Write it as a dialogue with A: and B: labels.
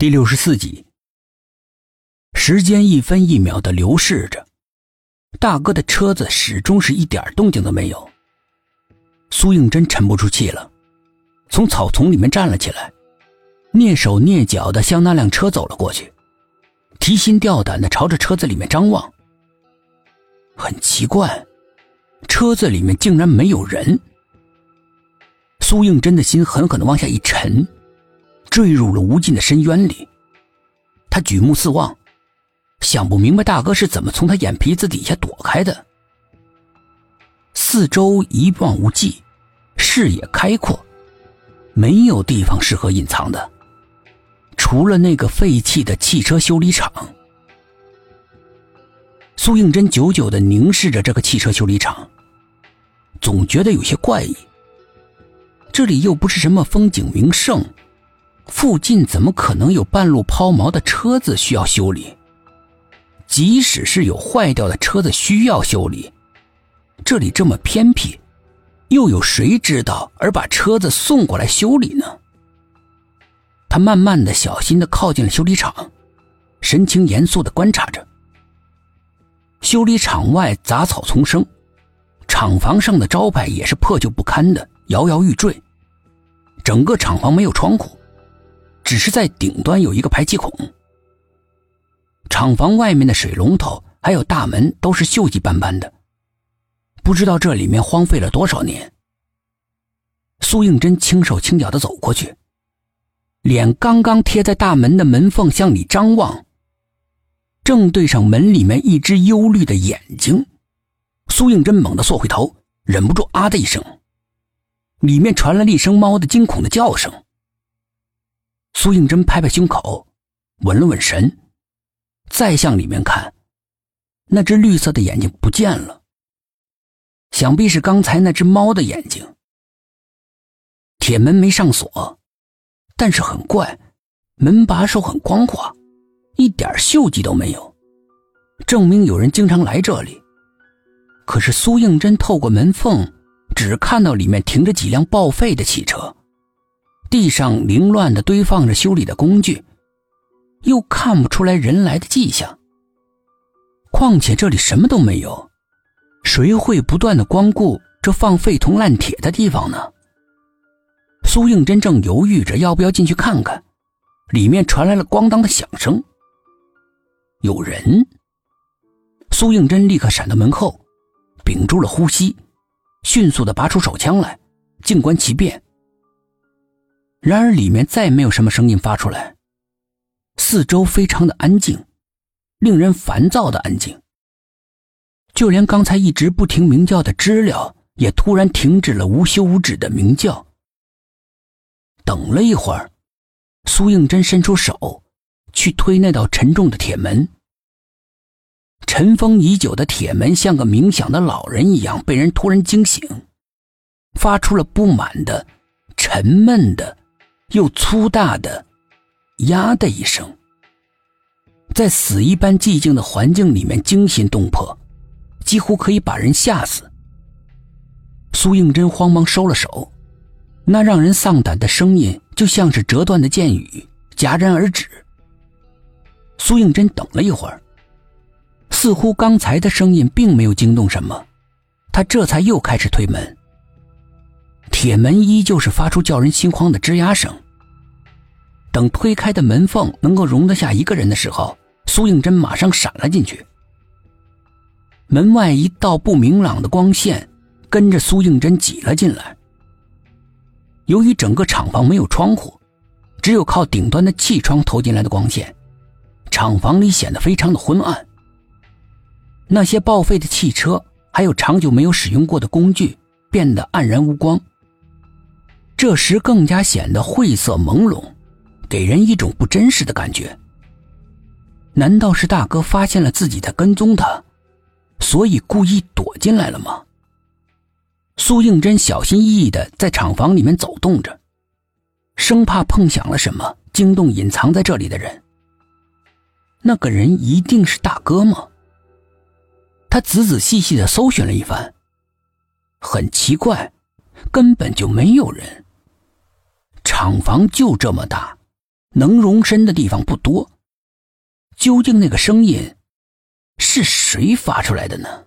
A: 第六十四集，时间一分一秒的流逝着，大哥的车子始终是一点动静都没有。苏应真沉不住气了，从草丛里面站了起来，蹑手蹑脚的向那辆车走了过去，提心吊胆的朝着车子里面张望。很奇怪，车子里面竟然没有人。苏应真的心狠狠的往下一沉。坠入了无尽的深渊里。他举目四望，想不明白大哥是怎么从他眼皮子底下躲开的。四周一望无际，视野开阔，没有地方适合隐藏的，除了那个废弃的汽车修理厂。苏应真久久的凝视着这个汽车修理厂，总觉得有些怪异。这里又不是什么风景名胜。附近怎么可能有半路抛锚的车子需要修理？即使是有坏掉的车子需要修理，这里这么偏僻，又有谁知道而把车子送过来修理呢？他慢慢的、小心的靠近了修理厂，神情严肃的观察着。修理厂外杂草丛生，厂房上的招牌也是破旧不堪的，摇摇欲坠。整个厂房没有窗户。只是在顶端有一个排气孔。厂房外面的水龙头还有大门都是锈迹斑斑的，不知道这里面荒废了多少年。苏应真轻手轻脚的走过去，脸刚刚贴在大门的门缝向里张望，正对上门里面一只忧虑的眼睛。苏应真猛地缩回头，忍不住啊的一声，里面传来了一声猫的惊恐的叫声。苏应真拍拍胸口，稳了稳神，再向里面看，那只绿色的眼睛不见了。想必是刚才那只猫的眼睛。铁门没上锁，但是很怪，门把手很光滑，一点锈迹都没有，证明有人经常来这里。可是苏应真透过门缝，只看到里面停着几辆报废的汽车。地上凌乱的堆放着修理的工具，又看不出来人来的迹象。况且这里什么都没有，谁会不断的光顾这放废铜烂铁的地方呢？苏应真正犹豫着要不要进去看看，里面传来了咣当的响声。有人。苏应真立刻闪到门后，屏住了呼吸，迅速的拔出手枪来，静观其变。然而，里面再没有什么声音发出来，四周非常的安静，令人烦躁的安静。就连刚才一直不停鸣叫的知了，也突然停止了无休无止的鸣叫。等了一会儿，苏应真伸出手去推那道沉重的铁门，尘封已久的铁门像个冥想的老人一样，被人突然惊醒，发出了不满的、沉闷的。又粗大的“呀”的一声，在死一般寂静的环境里面惊心动魄，几乎可以把人吓死。苏应真慌忙收了手，那让人丧胆的声音就像是折断的箭雨，戛然而止。苏应真等了一会儿，似乎刚才的声音并没有惊动什么，他这才又开始推门。铁门依旧是发出叫人心慌的吱呀声。等推开的门缝能够容得下一个人的时候，苏应真马上闪了进去。门外一道不明朗的光线跟着苏应真挤了进来。由于整个厂房没有窗户，只有靠顶端的气窗投进来的光线，厂房里显得非常的昏暗。那些报废的汽车还有长久没有使用过的工具变得黯然无光。这时更加显得晦涩朦胧，给人一种不真实的感觉。难道是大哥发现了自己在跟踪他，所以故意躲进来了吗？苏应真小心翼翼的在厂房里面走动着，生怕碰响了什么惊动隐藏在这里的人。那个人一定是大哥吗？他仔仔细细的搜寻了一番，很奇怪，根本就没有人。厂房就这么大，能容身的地方不多。究竟那个声音是谁发出来的呢？